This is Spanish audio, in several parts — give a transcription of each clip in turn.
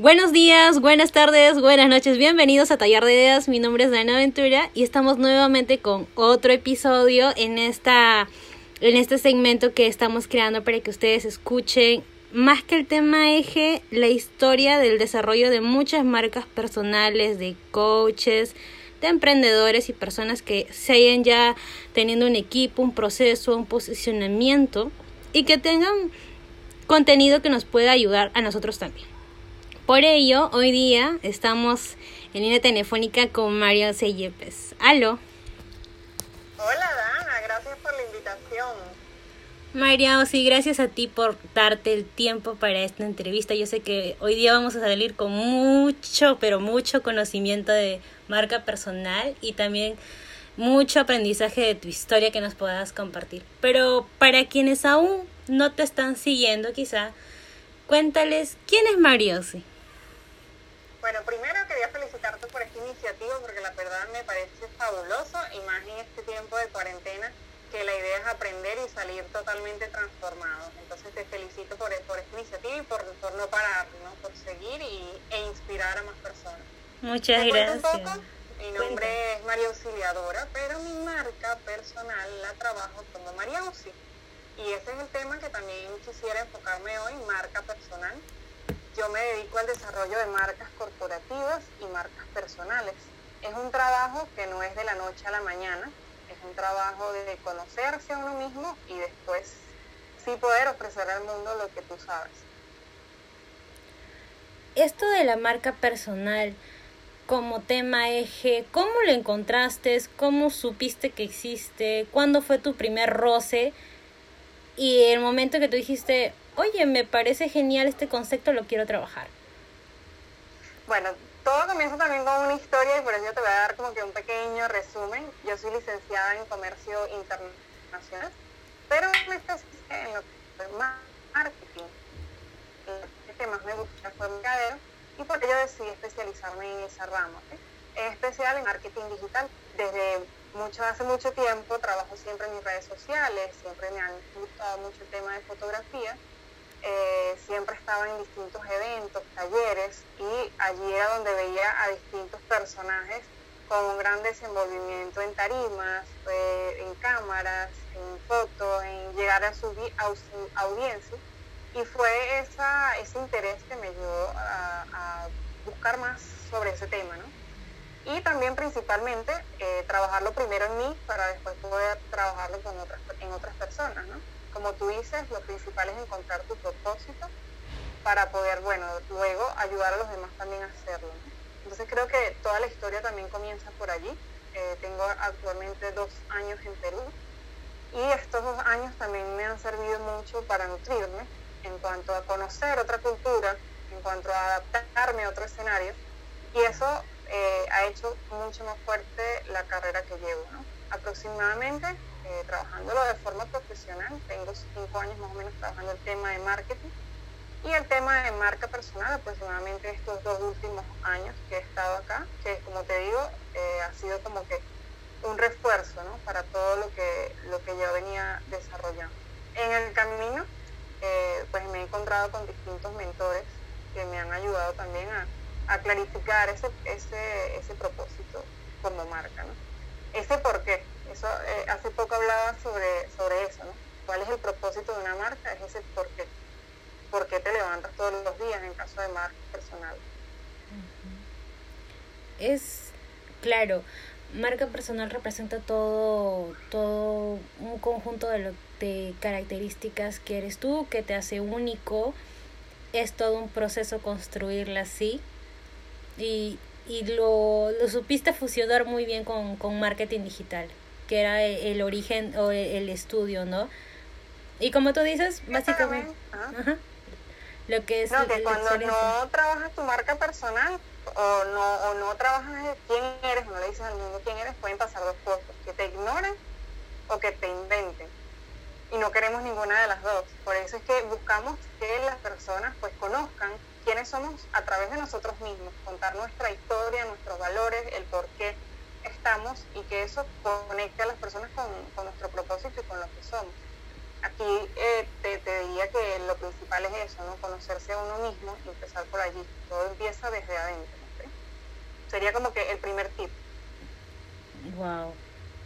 Buenos días, buenas tardes, buenas noches, bienvenidos a Tallar de Ideas. Mi nombre es Dana Ventura y estamos nuevamente con otro episodio en esta en este segmento que estamos creando para que ustedes escuchen más que el tema eje, la historia del desarrollo de muchas marcas personales, de coaches, de emprendedores y personas que se hayan ya teniendo un equipo, un proceso, un posicionamiento y que tengan contenido que nos pueda ayudar a nosotros también. Por ello, hoy día estamos en línea telefónica con Mario Seyepes. Aló. Hola Dana, gracias por la invitación. María, sí, gracias a ti por darte el tiempo para esta entrevista. Yo sé que hoy día vamos a salir con mucho, pero mucho conocimiento de marca personal y también mucho aprendizaje de tu historia que nos puedas compartir. Pero para quienes aún no te están siguiendo, quizá, cuéntales quién es Mariosi. Bueno, primero quería felicitarte por esta iniciativa porque la verdad me parece fabuloso y más en este tiempo de cuarentena que la idea es aprender y salir totalmente transformados. Entonces te felicito por, por esta iniciativa y por, por no parar, ¿no? por seguir y, e inspirar a más personas. Muchas gracias. Un poco? Mi nombre es María Auxiliadora, pero mi marca personal la trabajo como María Auxi. Y ese es el tema que también quisiera enfocarme hoy, marca personal yo me dedico al desarrollo de marcas corporativas y marcas personales. Es un trabajo que no es de la noche a la mañana, es un trabajo de conocerse a uno mismo y después sí poder ofrecer al mundo lo que tú sabes. Esto de la marca personal como tema eje, ¿cómo lo encontraste? ¿Cómo supiste que existe? ¿Cuándo fue tu primer roce? Y el momento que tú dijiste, oye, me parece genial este concepto, lo quiero trabajar. Bueno, todo comienza también con una historia y por eso te voy a dar como que un pequeño resumen. Yo soy licenciada en comercio internacional, pero me especialicé en lo que es marketing. Lo que más me gusta fue mercadeo y por ello decidí especializarme en esa rama. En especial en marketing digital. Desde mucho, hace mucho tiempo trabajo siempre en mis redes sociales, siempre me han gustado mucho el tema de fotografía eh, siempre estaba en distintos eventos, talleres, y allí era donde veía a distintos personajes con un gran desenvolvimiento en tarimas, eh, en cámaras, en fotos, en llegar a su, audiencia. Y fue esa, ese interés que me llevó a, buscar más sobre ese tema, ¿no? Y también principalmente eh, trabajarlo primero en mí para después poder trabajarlo con otras, en otras personas, ¿no? Como tú dices, lo principal es encontrar tu propósito para poder, bueno, luego ayudar a los demás también a hacerlo. Entonces creo que toda la historia también comienza por allí. Eh, tengo actualmente dos años en Perú y estos dos años también me han servido mucho para nutrirme en cuanto a conocer otra cultura, en cuanto a adaptarme a otro escenario y eso eh, ha hecho mucho más fuerte la carrera que llevo. ¿no? Aproximadamente eh, trabajándolo de forma profesional. Tengo cinco años más o menos trabajando el tema de marketing y el tema de marca personal aproximadamente estos dos últimos años que he estado acá, que como te digo, eh, ha sido como que un refuerzo ¿no? para todo lo que, lo que yo venía desarrollando. En el camino, eh, pues me he encontrado con distintos mentores que me han ayudado también a, a clarificar ese, ese, ese propósito como marca, ¿no? ese por qué. Sobre, sobre eso, ¿no? ¿Cuál es el propósito de una marca? Es ese por qué. ¿Por qué te levantas todos los días en caso de marca personal? Es claro, marca personal representa todo, todo un conjunto de, de características que eres tú, que te hace único. Es todo un proceso construirla así. Y, y lo, lo supiste fusionar muy bien con, con marketing digital, que era el, origen o el, estudio, ¿no? Y como tú dices, básicamente... lo que es... No, que cuando no trabajas tu marca personal o no, o no trabajas quién eres, no le dices al mundo quién eres, pueden pasar dos cosas, que te ignoren o que te inventen. Y no queremos ninguna de las dos. Por eso es que buscamos que las personas pues conozcan quiénes somos a través de nosotros mismos, contar nuestra historia, nuestros valores, el por qué estamos y que eso conecte a las personas con, nuestro propósito y con lo que somos. aquí eh, te, te, diría que lo principal es eso, ¿no? Conocerse a uno mismo y empezar por allí. Todo empieza desde adentro. Sería como que el primer tip. Wow.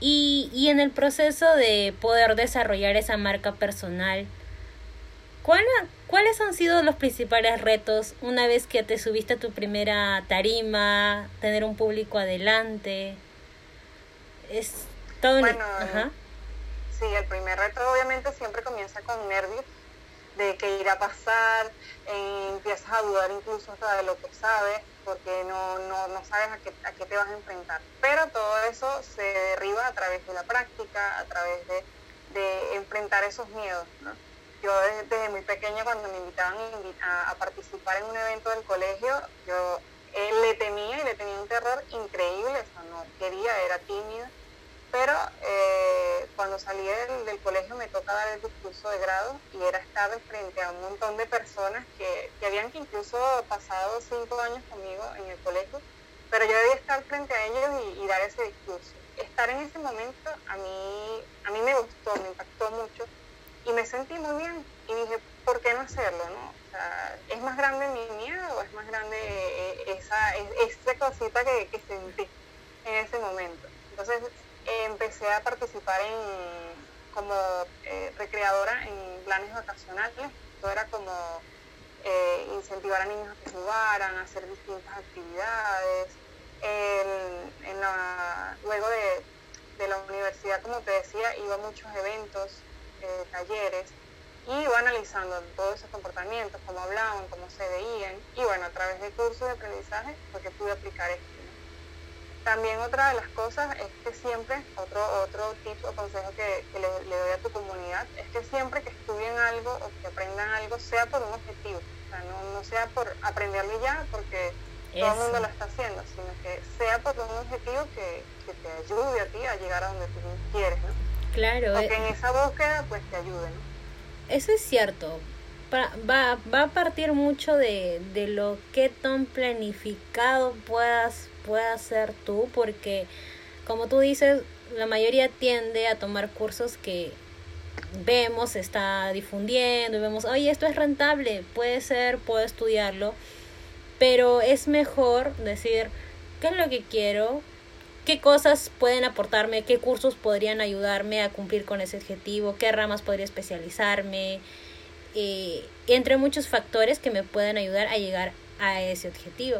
Y, y en el proceso de poder desarrollar esa marca personal, ¿cuáles han sido los principales retos una vez que te subiste a tu primera tarima, tener un público adelante? Es todo bueno, Sí, el primer reto obviamente siempre comienza con nervios de qué irá a pasar, eh, empiezas a dudar incluso hasta de lo que sabes, porque no, no, no sabes a qué, a qué te vas a enfrentar. Pero todo eso se derriba a través de la práctica, a través de, de enfrentar esos miedos. ¿no? Yo desde, muy pequeña cuando me invitaban a, participar en un evento del colegio, yo eh, le temía y le tenía un terror increíble, o sea, no quería, era tímida pero eh, cuando salí del, colegio me toca dar el discurso de grado y era estar frente a un montón de personas que, que habían incluso pasado cinco años conmigo en el colegio, pero yo debía estar frente a ellos y, dar ese discurso. Estar en ese momento a mí, a mí me gustó, me impactó mucho y me sentí muy bien y dije, ¿por qué no hacerlo? No? O sea, ¿Es más grande mi miedo o es más grande eh, esa, esa cosita que, que sentí en ese momento? Entonces, empecé a participar en como eh, recreadora en planes vacacionales. Todo era como eh, incentivar a niños a que jugaran, a hacer distintas actividades. luego de, la universidad, como te decía, iba a muchos eventos, eh, talleres, y iba analizando todos esos comportamientos, cómo hablaban, cómo se veían, y bueno, a través de cursos de aprendizaje fue que pude aplicar esto. También otra de las cosas es que siempre, otro, otro tip o consejo que, le, doy a tu comunidad, es que siempre que estudien algo o que aprendan algo, sea por un objetivo. O sea, no, sea por aprenderlo ya porque todo el mundo lo está haciendo, sino que sea por un objetivo que, te ayude a ti a llegar a donde tú quieres, ¿no? Claro. O que eh. en esa búsqueda pues te ayude, ¿no? Eso es cierto. Va, va a partir mucho de, de lo que tan planificado puedas puedas hacer tú, porque como tú dices, la mayoría tiende a tomar cursos que vemos, está difundiendo y vemos, oye, esto es rentable, puede ser, puedo estudiarlo, pero es mejor decir, ¿qué es lo que quiero? ¿Qué cosas pueden aportarme? ¿Qué cursos podrían ayudarme a cumplir con ese objetivo? ¿Qué ramas podría especializarme? Eh, entre muchos factores que me pueden ayudar a llegar a ese objetivo.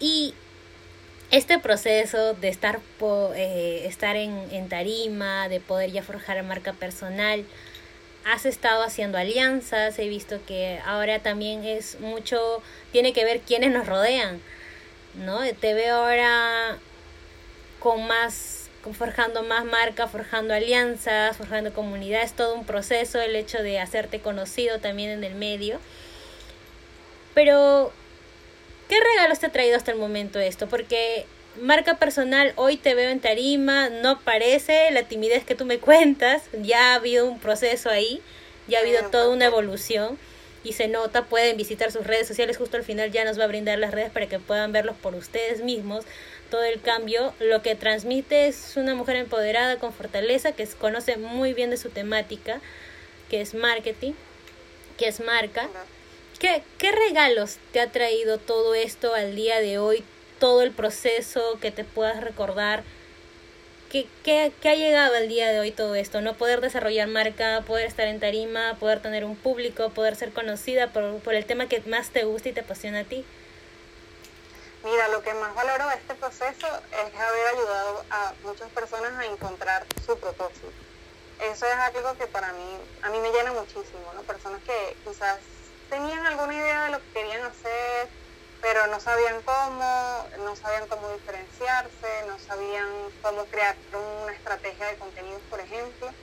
Y este proceso de estar, eh, estar en, en, tarima, de poder ya forjar marca personal, has estado haciendo alianzas, he visto que ahora también es mucho, tiene que ver quiénes nos rodean, ¿no? Te veo ahora con más, forjando más marca, forjando alianzas, forjando comunidades, todo un proceso, el hecho de hacerte conocido también en el medio. Pero ¿Qué regalos te ha traído hasta el momento esto? Porque marca personal, hoy te veo en tarima, no parece la timidez que tú me cuentas, ya ha habido un proceso ahí, ya ha habido toda una evolución y se nota, pueden visitar sus redes sociales, justo al final ya nos va a brindar las redes para que puedan verlos por ustedes mismos, todo el cambio, lo que transmite es una mujer empoderada con fortaleza que conoce muy bien de su temática, que es marketing, que es marca. ¿Qué, ¿Qué regalos te ha traído todo esto al día de hoy? Todo el proceso que te puedas recordar. ¿Qué, qué, qué ha llegado al día de hoy todo esto? ¿No? Poder desarrollar marca, poder estar en tarima, poder tener un público, poder ser conocida por, por el tema que más te gusta y te apasiona a ti. Mira, lo que más valoro de este proceso es haber ayudado a muchas personas a encontrar su propósito. Eso es algo que para mí, a mí me llena muchísimo, ¿no? Personas que quizás tenían alguna idea de lo que querían hacer, pero no sabían cómo, no sabían cómo diferenciarse, no sabían cómo crear una estrategia de contenidos, por ejemplo,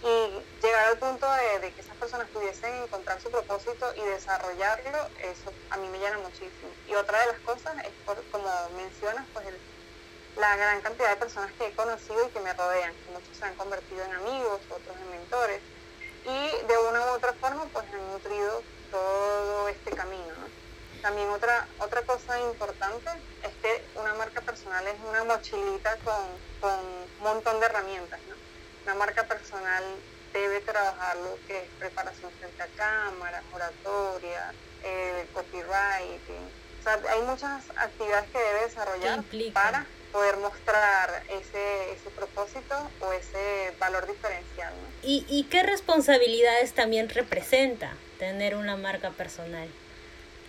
y llegar al punto de, que esas personas pudiesen encontrar su propósito y desarrollarlo, eso a mí me llena muchísimo. Y otra de las cosas es, como mencionas, pues la gran cantidad de personas que he conocido y que me rodean, que muchos se han convertido en amigos, otros en mentores, y de una u otra forma pues han nutrido todo este camino. También otra, otra cosa importante es que una marca personal es una mochilita con, con un montón de herramientas. Una marca personal debe trabajar lo que es preparación frente a cámara, oratoria, eh, copywriting. O sea, hay muchas actividades que debe desarrollar para poder mostrar ese, ese propósito o ese valor diferencial. ¿Y, ¿Y qué responsabilidades también representa tener una marca personal?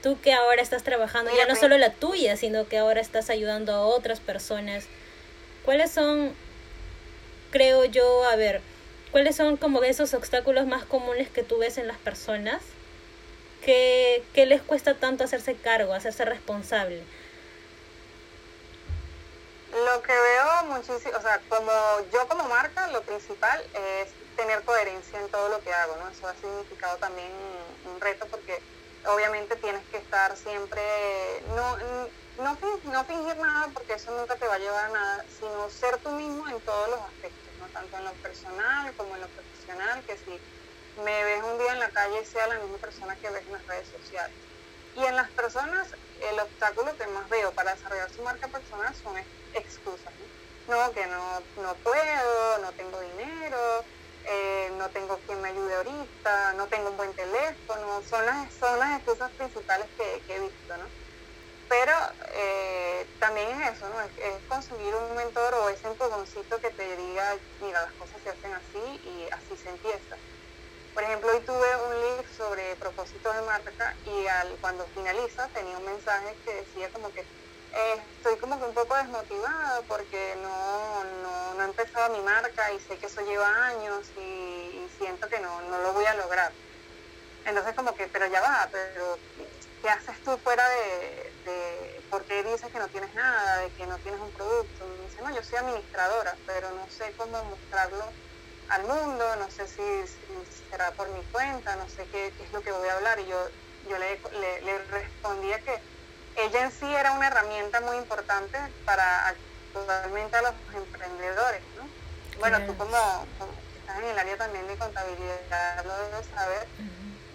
Tú que ahora estás trabajando, ya no pues solo la tuya, sino que ahora estás ayudando a otras personas, ¿cuáles son, creo yo, a ver, cuáles son como esos obstáculos más comunes que tú ves en las personas? ¿Qué, qué les cuesta tanto hacerse cargo, hacerse responsable? Lo que veo muchísimo, o sea, como yo como marca, lo principal es tener coherencia en todo lo que hago, ¿no? Eso ha significado también un reto porque obviamente tienes que estar siempre, no, no, fingir nada porque eso nunca te va a llevar a nada, sino ser tú mismo en todos los aspectos. Tanto en lo personal como en lo profesional, que si me ves un día en la calle sea la misma persona que ves en las redes sociales. Y en las personas, el obstáculo que más veo para desarrollar su marca personal son excusas. No, que no, no puedo, no tengo dinero, eh, no tengo quien me ayude ahorita, no tengo un buen teléfono, son las, son las excusas principales que, he visto. Pero eh, también es eso, ¿no? Es, conseguir un mentor o ese empujoncito que te diga, mira, las cosas se hacen así y así se empieza. Por ejemplo, hoy tuve un link sobre propósitos de marca y al, cuando finaliza tenía un mensaje que decía como que eh, estoy como que un poco desmotivada porque no, no, he empezado mi marca y sé que eso lleva años y, siento que no, no lo voy a lograr. Entonces como que, pero ya va, pero ¿qué haces tú fuera de, de, por qué dices que no tienes nada, de que no tienes un producto? Y me dice, no, yo soy administradora, pero no sé cómo mostrarlo al mundo, no sé si, será por mi cuenta, no sé qué, es lo que voy a hablar. Y yo, yo le, le, le respondía que ella en sí era una herramienta muy importante para actualmente a los emprendedores, ¿no? Bueno, tú como, estás en el área también de contabilidad, lo debes saber,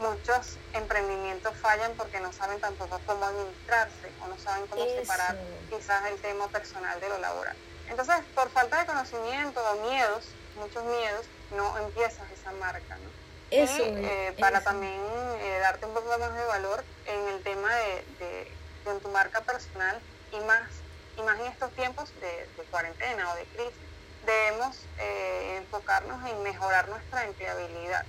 muchos emprendimientos fallan porque no saben tampoco cómo administrarse o no saben cómo separar quizás el tema personal de lo laboral. Entonces, por falta de conocimiento o miedos, muchos miedos, no empiezas esa marca, ¿no? Eso, y eh, para también eh, darte un poco más de valor en el tema de con tu marca personal y más, y más en estos tiempos de, cuarentena o de crisis, debemos eh, enfocarnos en mejorar nuestra empleabilidad.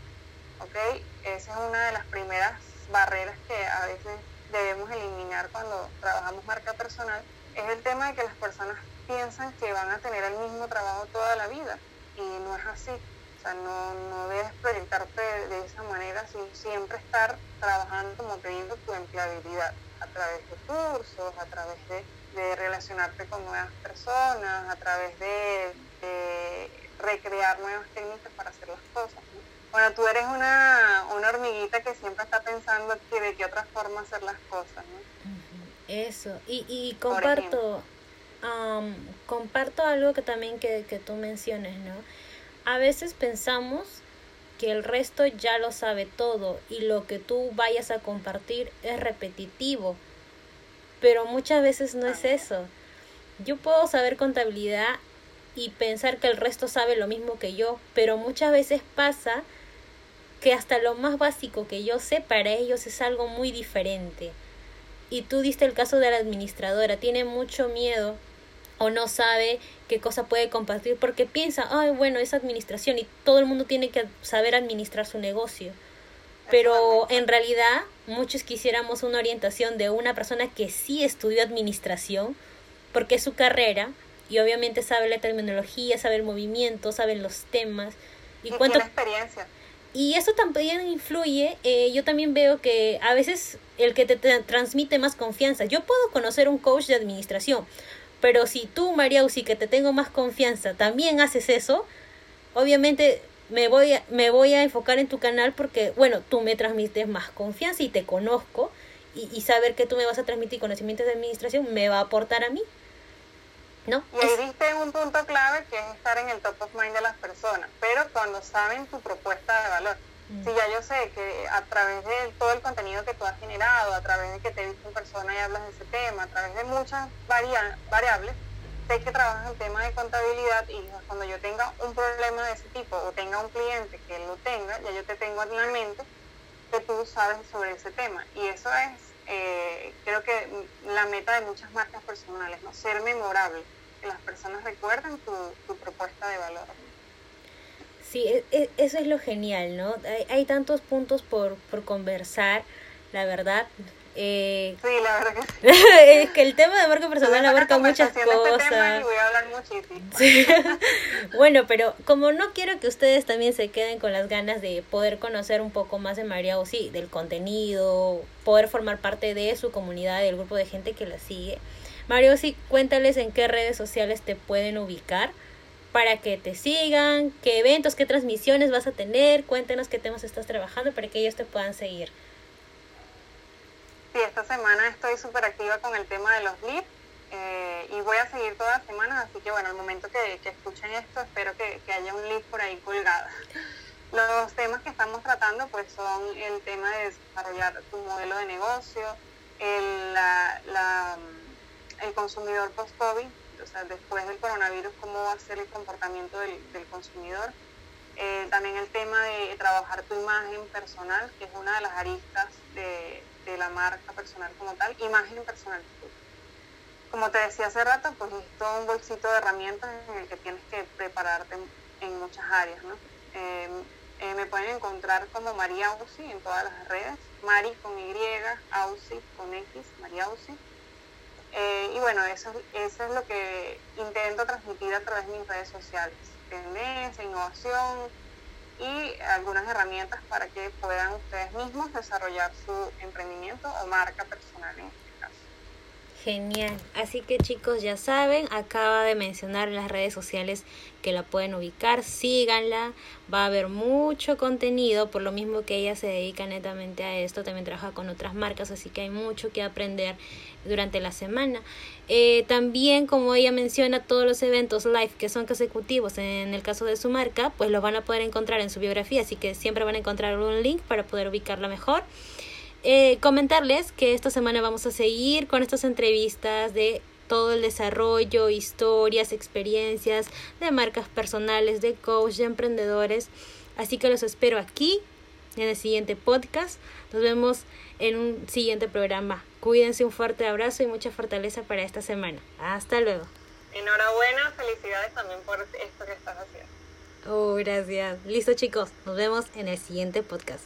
¿Ok? Esa es una de las primeras barreras que a veces debemos eliminar cuando trabajamos marca personal, es el tema de que las personas piensan que van a tener el mismo trabajo toda la vida y no es así. O sea, no, no debes proyectarte de, esa manera, sino siempre estar trabajando, como te digo, tu empleabilidad a través de cursos, a través de, relacionarte con nuevas personas, a través de, recrear nuevas técnicas para hacer las cosas. Bueno, tú eres una, hormiguita que siempre está pensando que de qué otra forma hacer las cosas. Eso, y, y comparto, comparto algo que también que, que tú menciones, ¿no? A veces pensamos que el resto ya lo sabe todo y lo que tú vayas a compartir es repetitivo. Pero muchas veces no es eso. Yo puedo saber contabilidad y pensar que el resto sabe lo mismo que yo, pero muchas veces pasa que hasta lo más básico que yo sé para ellos es algo muy diferente. Y tú diste el caso de la administradora, tiene mucho miedo o no sabe qué cosa puede compartir porque piensa, ay, bueno, es administración y todo el mundo tiene que saber administrar su negocio. Pero en realidad muchos quisiéramos una orientación de una persona que sí estudió administración porque es su carrera y obviamente sabe la terminología, sabe el movimiento, sabe los temas. Y, cuánto... experiencia. Y eso también influye, eh, yo también veo que a veces el que te transmite más confianza, yo puedo conocer un coach de administración, pero si tú, María Uzi, que te tengo más confianza, también haces eso, obviamente me voy, a, me voy a enfocar en tu canal porque, bueno, tú me transmites más confianza y te conozco y, saber que tú me vas a transmitir conocimientos de administración me va a aportar a mí. ¿No? Y ahí diste un punto clave que es estar en el top of mind de las personas, pero cuando saben tu propuesta de valor. Si ya yo sé que a través de todo el contenido que tú has generado, a través de que te he visto en persona y hablas de ese tema, a través de muchas variables, sé que trabajas el tema de contabilidad y cuando yo tenga un problema de ese tipo o tenga un cliente que lo tenga, ya yo te tengo en la mente que tú sabes sobre ese tema. Y eso es, eh, creo que la meta de muchas marcas personales, ¿no? Ser memorable, que las personas recuerden tu, tu propuesta de valor. Sí, e, e, eso es lo genial, ¿no? Hay, hay tantos puntos por, por conversar, la verdad. Eh, sí, la verdad que sí. es que el tema de marca personal abarca muchas este cosas. voy a hablar muchísimo. bueno, pero como no quiero que ustedes también se queden con las ganas de poder conocer un poco más de María sí, del contenido, poder formar parte de su comunidad, del grupo de gente que la sigue. Mario, sí, cuéntales en qué redes sociales te pueden ubicar para que te sigan, qué eventos, qué transmisiones vas a tener, cuéntanos qué temas estás trabajando para que ellos te puedan seguir. Sí, esta semana estoy súper activa con el tema de los leads eh, y voy a seguir todas las semanas, así que bueno, al momento que, escuchen esto, espero que, haya un lead por ahí colgado. Los temas que estamos tratando pues son el tema de desarrollar tu modelo de negocio, el, el consumidor post-COVID, o sea, después del coronavirus, cómo va a ser el comportamiento del, del consumidor. Eh, también el tema de trabajar tu imagen personal, que es una de las aristas de, de la marca personal como tal, imagen personal. Como te decía hace rato, pues es todo un bolsito de herramientas en el que tienes que prepararte en, muchas áreas, ¿no? Eh, eh, me pueden encontrar como María Ausi en todas las redes, Mari con Y, Ausi con X, María Ausi. Eh, y bueno, eso, eso es lo que intento transmitir a través de mis redes sociales. Tendencia, innovación, y algunas herramientas para que puedan ustedes mismos desarrollar su emprendimiento o marca personal en. Genial. Así que chicos ya saben, acaba de mencionar en las redes sociales que la pueden ubicar, síganla, va a haber mucho contenido, por lo mismo que ella se dedica netamente a esto, también trabaja con otras marcas, así que hay mucho que aprender durante la semana. Eh, también, como ella menciona, todos los eventos live que son consecutivos en el caso de su marca, pues los van a poder encontrar en su biografía, así que siempre van a encontrar un link para poder ubicarla mejor. Eh, comentarles que esta semana vamos a seguir con estas entrevistas de todo el desarrollo, historias, experiencias de marcas personales, de coach, de emprendedores. Así que los espero aquí en el siguiente podcast. Nos vemos en un siguiente programa. Cuídense, un fuerte abrazo y mucha fortaleza para esta semana. Hasta luego. Enhorabuena, felicidades también por esto que estás haciendo. Oh, gracias. Listo chicos, nos vemos en el siguiente podcast.